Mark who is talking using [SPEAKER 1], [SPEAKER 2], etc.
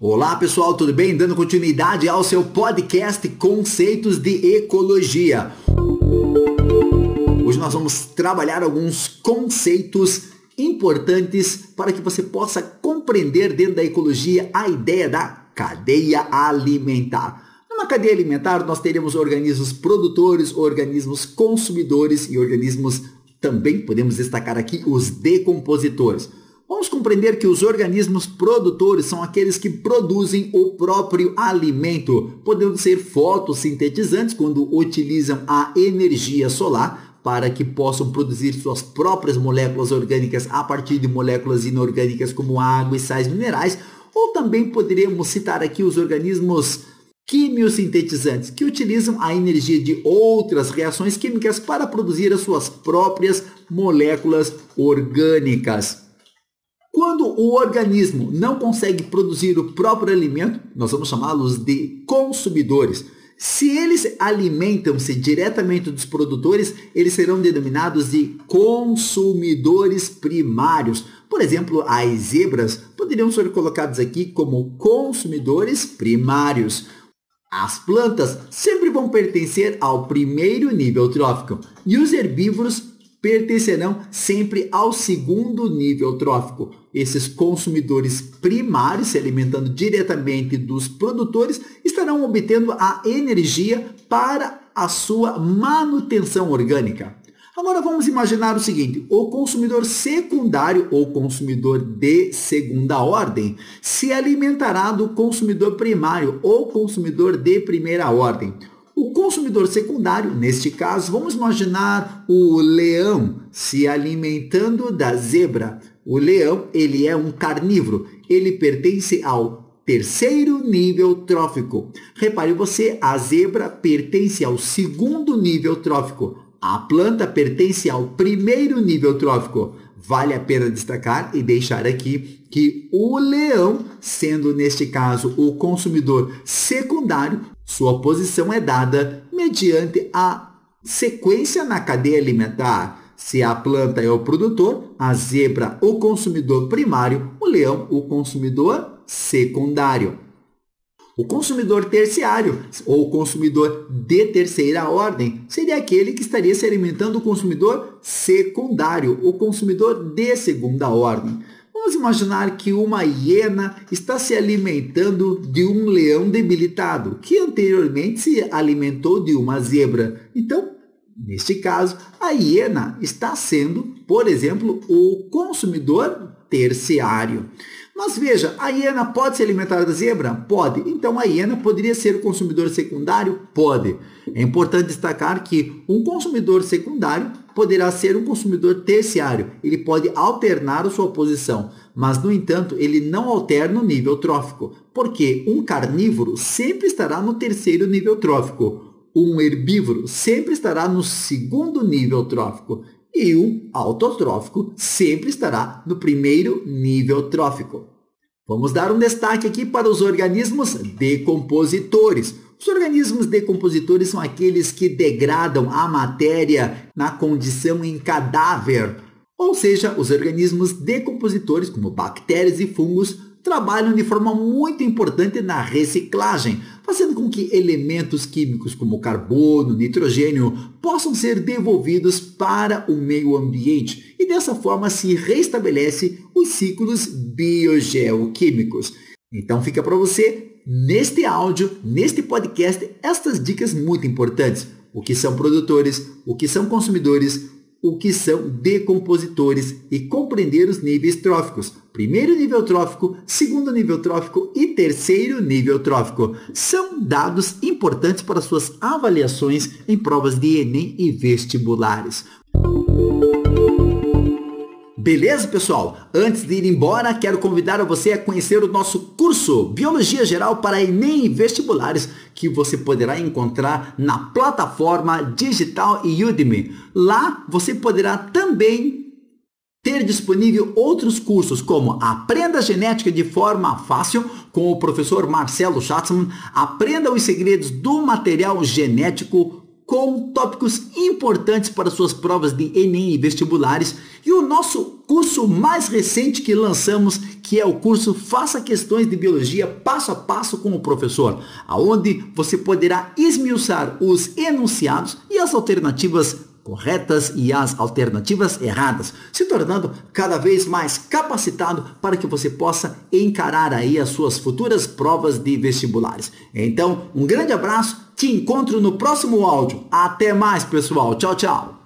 [SPEAKER 1] Olá pessoal, tudo bem? Dando continuidade ao seu podcast Conceitos de Ecologia. Hoje nós vamos trabalhar alguns conceitos importantes para que você possa compreender dentro da ecologia a ideia da cadeia alimentar. Numa cadeia alimentar, nós teremos organismos produtores, organismos consumidores e organismos também podemos destacar aqui os decompositores. Vamos compreender que os organismos produtores são aqueles que produzem o próprio alimento, podendo ser fotossintetizantes quando utilizam a energia solar para que possam produzir suas próprias moléculas orgânicas a partir de moléculas inorgânicas como água e sais minerais, ou também poderíamos citar aqui os organismos quimiosintetizantes, que utilizam a energia de outras reações químicas para produzir as suas próprias moléculas orgânicas. Quando o organismo não consegue produzir o próprio alimento, nós vamos chamá-los de consumidores. Se eles alimentam-se diretamente dos produtores, eles serão denominados de consumidores primários. Por exemplo, as zebras poderiam ser colocadas aqui como consumidores primários. As plantas sempre vão pertencer ao primeiro nível trófico e os herbívoros pertencerão sempre ao segundo nível trófico. Esses consumidores primários, se alimentando diretamente dos produtores, estarão obtendo a energia para a sua manutenção orgânica. Agora vamos imaginar o seguinte: o consumidor secundário ou consumidor de segunda ordem se alimentará do consumidor primário ou consumidor de primeira ordem. O consumidor secundário, neste caso, vamos imaginar o leão se alimentando da zebra. O leão, ele é um carnívoro, ele pertence ao terceiro nível trófico. Repare você, a zebra pertence ao segundo nível trófico. A planta pertence ao primeiro nível trófico. Vale a pena destacar e deixar aqui que o leão, sendo neste caso o consumidor secundário, sua posição é dada mediante a sequência na cadeia alimentar. Se a planta é o produtor, a zebra o consumidor primário, o leão o consumidor secundário. O consumidor terciário ou consumidor de terceira ordem seria aquele que estaria se alimentando do consumidor secundário, o consumidor de segunda ordem. Vamos imaginar que uma hiena está se alimentando de um leão debilitado, que anteriormente se alimentou de uma zebra. Então, neste caso, a hiena está sendo, por exemplo, o consumidor terciário. Mas veja, a hiena pode se alimentar da zebra? Pode. Então a hiena poderia ser o consumidor secundário? Pode. É importante destacar que um consumidor secundário poderá ser um consumidor terciário. Ele pode alternar a sua posição, mas, no entanto, ele não alterna o nível trófico, porque um carnívoro sempre estará no terceiro nível trófico, um herbívoro sempre estará no segundo nível trófico e um autotrófico sempre estará no primeiro nível trófico. Vamos dar um destaque aqui para os organismos decompositores. Os organismos decompositores são aqueles que degradam a matéria na condição em cadáver, ou seja, os organismos decompositores, como bactérias e fungos, trabalham de forma muito importante na reciclagem, fazendo com que elementos químicos como carbono, nitrogênio possam ser devolvidos para o meio ambiente e dessa forma se restabelece os ciclos biogeoquímicos. Então fica para você neste áudio, neste podcast, estas dicas muito importantes. O que são produtores, o que são consumidores, o que são decompositores e compreender os níveis tróficos. Primeiro nível trófico, segundo nível trófico e terceiro nível trófico. São dados importantes para suas avaliações em provas de Enem e vestibulares. Beleza, pessoal? Antes de ir embora, quero convidar você a conhecer o nosso curso Biologia Geral para Enem e Vestibulares, que você poderá encontrar na plataforma digital Udemy. Lá você poderá também ter disponível outros cursos como Aprenda Genética de forma fácil com o professor Marcelo Schatzman, Aprenda os segredos do material genético com tópicos importantes para suas provas de Enem e vestibulares e o nosso curso mais recente que lançamos, que é o curso Faça Questões de Biologia passo a passo com o professor, aonde você poderá esmiuçar os enunciados e as alternativas corretas e as alternativas erradas, se tornando cada vez mais capacitado para que você possa encarar aí as suas futuras provas de vestibulares. Então, um grande abraço, te encontro no próximo áudio. Até mais, pessoal. Tchau, tchau.